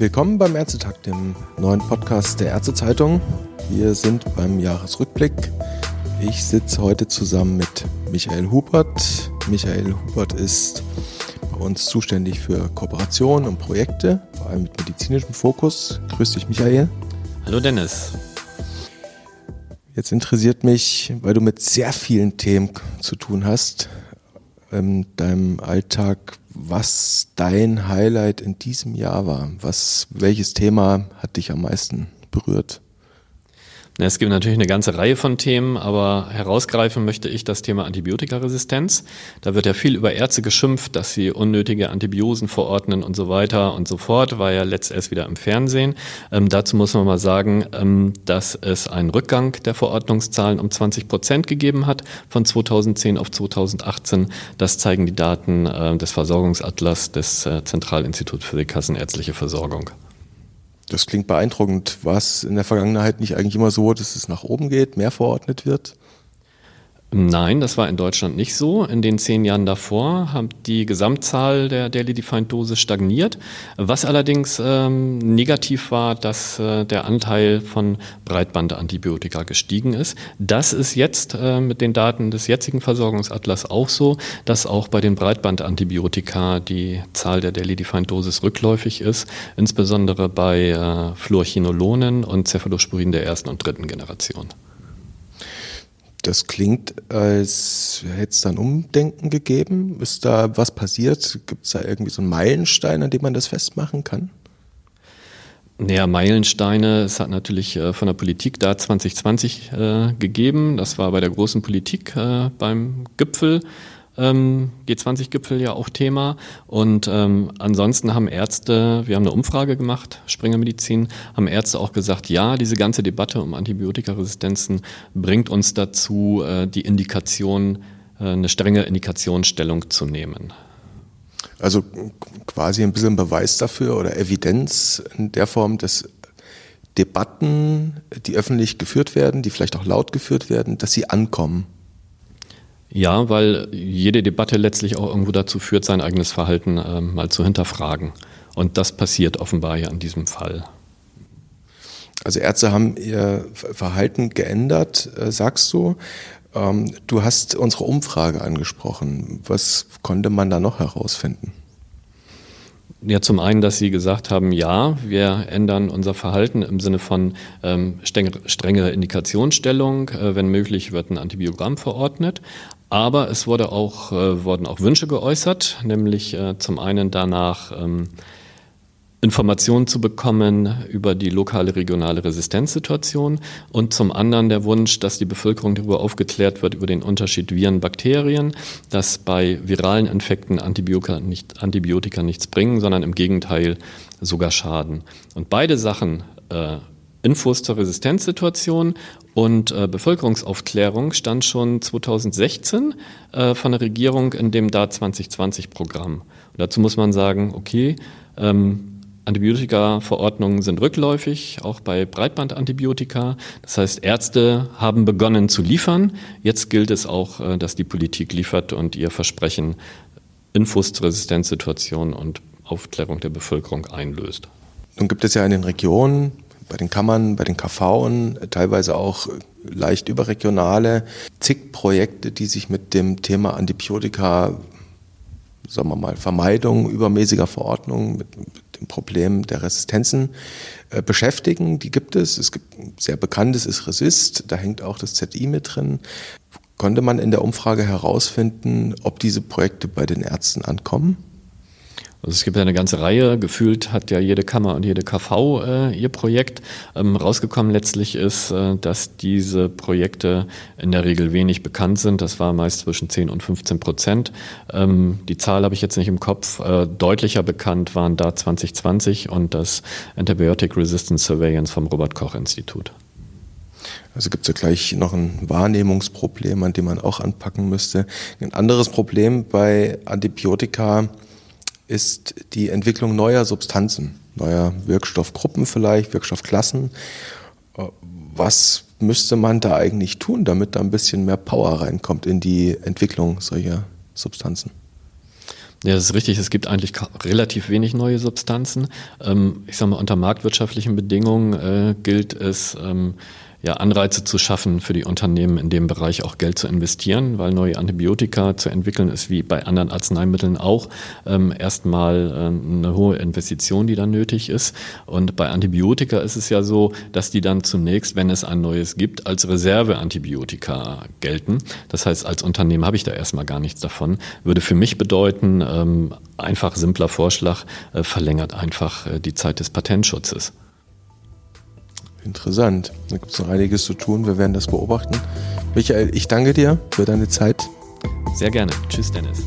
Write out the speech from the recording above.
Willkommen beim Ärztetag, dem neuen Podcast der Ärztezeitung. Wir sind beim Jahresrückblick. Ich sitze heute zusammen mit Michael Hubert. Michael Hubert ist bei uns zuständig für Kooperation und Projekte, vor allem mit medizinischem Fokus. Grüß dich, Michael. Hallo, Dennis. Jetzt interessiert mich, weil du mit sehr vielen Themen zu tun hast, in deinem Alltag, was dein Highlight in diesem Jahr war. Was, welches Thema hat dich am meisten berührt? Es gibt natürlich eine ganze Reihe von Themen, aber herausgreifen möchte ich das Thema Antibiotikaresistenz. Da wird ja viel über Ärzte geschimpft, dass sie unnötige Antibiosen verordnen und so weiter und so fort, war ja letzt erst wieder im Fernsehen. Ähm, dazu muss man mal sagen, ähm, dass es einen Rückgang der Verordnungszahlen um 20 Prozent gegeben hat von 2010 auf 2018. Das zeigen die Daten äh, des Versorgungsatlas des äh, Zentralinstituts für die Kassenärztliche Versorgung. Das klingt beeindruckend. War es in der Vergangenheit nicht eigentlich immer so, dass es nach oben geht, mehr verordnet wird? Nein, das war in Deutschland nicht so. In den zehn Jahren davor hat die Gesamtzahl der Daily Defined Dosis stagniert. Was allerdings ähm, negativ war, dass äh, der Anteil von Breitbandantibiotika gestiegen ist. Das ist jetzt äh, mit den Daten des jetzigen Versorgungsatlas auch so, dass auch bei den Breitbandantibiotika die Zahl der Daily Defined Dosis rückläufig ist, insbesondere bei äh, Fluorchinolonen und Cephalosporin der ersten und dritten Generation. Das klingt, als hätte es dann Umdenken gegeben. Ist da was passiert? Gibt es da irgendwie so einen Meilenstein, an dem man das festmachen kann? Naja, Meilensteine, es hat natürlich äh, von der Politik da 2020 äh, gegeben. Das war bei der großen Politik äh, beim Gipfel ähm, G20-Gipfel ja auch Thema. Und ähm, ansonsten haben Ärzte, wir haben eine Umfrage gemacht, Springer Medizin, haben Ärzte auch gesagt, ja, diese ganze Debatte um Antibiotikaresistenzen bringt uns dazu, äh, die Indikation, äh, eine strenge Indikationsstellung zu nehmen. Also quasi ein bisschen Beweis dafür oder Evidenz in der Form, dass Debatten, die öffentlich geführt werden, die vielleicht auch laut geführt werden, dass sie ankommen. Ja, weil jede Debatte letztlich auch irgendwo dazu führt, sein eigenes Verhalten äh, mal zu hinterfragen. Und das passiert offenbar ja in diesem Fall. Also Ärzte haben ihr Verhalten geändert, äh, sagst du. Ähm, du hast unsere Umfrage angesprochen. Was konnte man da noch herausfinden? Ja, zum einen, dass Sie gesagt haben, ja, wir ändern unser Verhalten im Sinne von ähm, strengere Indikationsstellung. Äh, wenn möglich, wird ein Antibiogramm verordnet. Aber es wurde auch, äh, wurden auch Wünsche geäußert, nämlich äh, zum einen danach ähm, Informationen zu bekommen über die lokale, regionale Resistenzsituation und zum anderen der Wunsch, dass die Bevölkerung darüber aufgeklärt wird, über den Unterschied Viren, Bakterien, dass bei viralen Infekten Antibiotika, nicht, Antibiotika nichts bringen, sondern im Gegenteil sogar schaden. Und beide Sachen, äh, Infos zur Resistenzsituation und äh, Bevölkerungsaufklärung stand schon 2016 äh, von der Regierung in dem DA 2020 Programm. Und dazu muss man sagen, okay, ähm, Antibiotika-Verordnungen sind rückläufig, auch bei Breitbandantibiotika. Das heißt, Ärzte haben begonnen zu liefern. Jetzt gilt es auch, äh, dass die Politik liefert und ihr Versprechen Infos zur Resistenzsituation und Aufklärung der Bevölkerung einlöst. Nun gibt es ja in den Regionen bei den Kammern, bei den KV, teilweise auch leicht überregionale, zig Projekte, die sich mit dem Thema Antibiotika, sagen wir mal, Vermeidung übermäßiger Verordnungen, mit, mit dem Problem der Resistenzen äh, beschäftigen. Die gibt es. Es gibt ein sehr bekanntes ist Resist, da hängt auch das ZI mit drin. Konnte man in der Umfrage herausfinden, ob diese Projekte bei den Ärzten ankommen? Also es gibt ja eine ganze Reihe, gefühlt hat ja jede Kammer und jede KV äh, ihr Projekt. Ähm, rausgekommen letztlich ist, äh, dass diese Projekte in der Regel wenig bekannt sind. Das war meist zwischen 10 und 15 Prozent. Ähm, die Zahl habe ich jetzt nicht im Kopf. Äh, deutlicher bekannt waren da 2020 und das Antibiotic Resistance Surveillance vom Robert Koch Institut. Also gibt es ja gleich noch ein Wahrnehmungsproblem, an dem man auch anpacken müsste. Ein anderes Problem bei Antibiotika ist die Entwicklung neuer Substanzen, neuer Wirkstoffgruppen vielleicht, Wirkstoffklassen. Äh, was müsste man da eigentlich tun, damit da ein bisschen mehr Power reinkommt in die Entwicklung solcher Substanzen? Ja, das ist richtig. Es gibt eigentlich relativ wenig neue Substanzen. Ähm, ich sage mal, unter marktwirtschaftlichen Bedingungen äh, gilt es, ähm, ja, Anreize zu schaffen für die Unternehmen in dem Bereich auch Geld zu investieren, weil neue Antibiotika zu entwickeln ist wie bei anderen Arzneimitteln auch ähm, erstmal äh, eine hohe Investition, die dann nötig ist. Und bei Antibiotika ist es ja so, dass die dann zunächst, wenn es ein neues gibt, als Reserveantibiotika gelten. Das heißt, als Unternehmen habe ich da erstmal gar nichts davon. Würde für mich bedeuten, ähm, einfach simpler Vorschlag, äh, verlängert einfach äh, die Zeit des Patentschutzes. Interessant. Da gibt es noch einiges zu tun. Wir werden das beobachten. Michael, ich danke dir für deine Zeit. Sehr gerne. Tschüss, Dennis.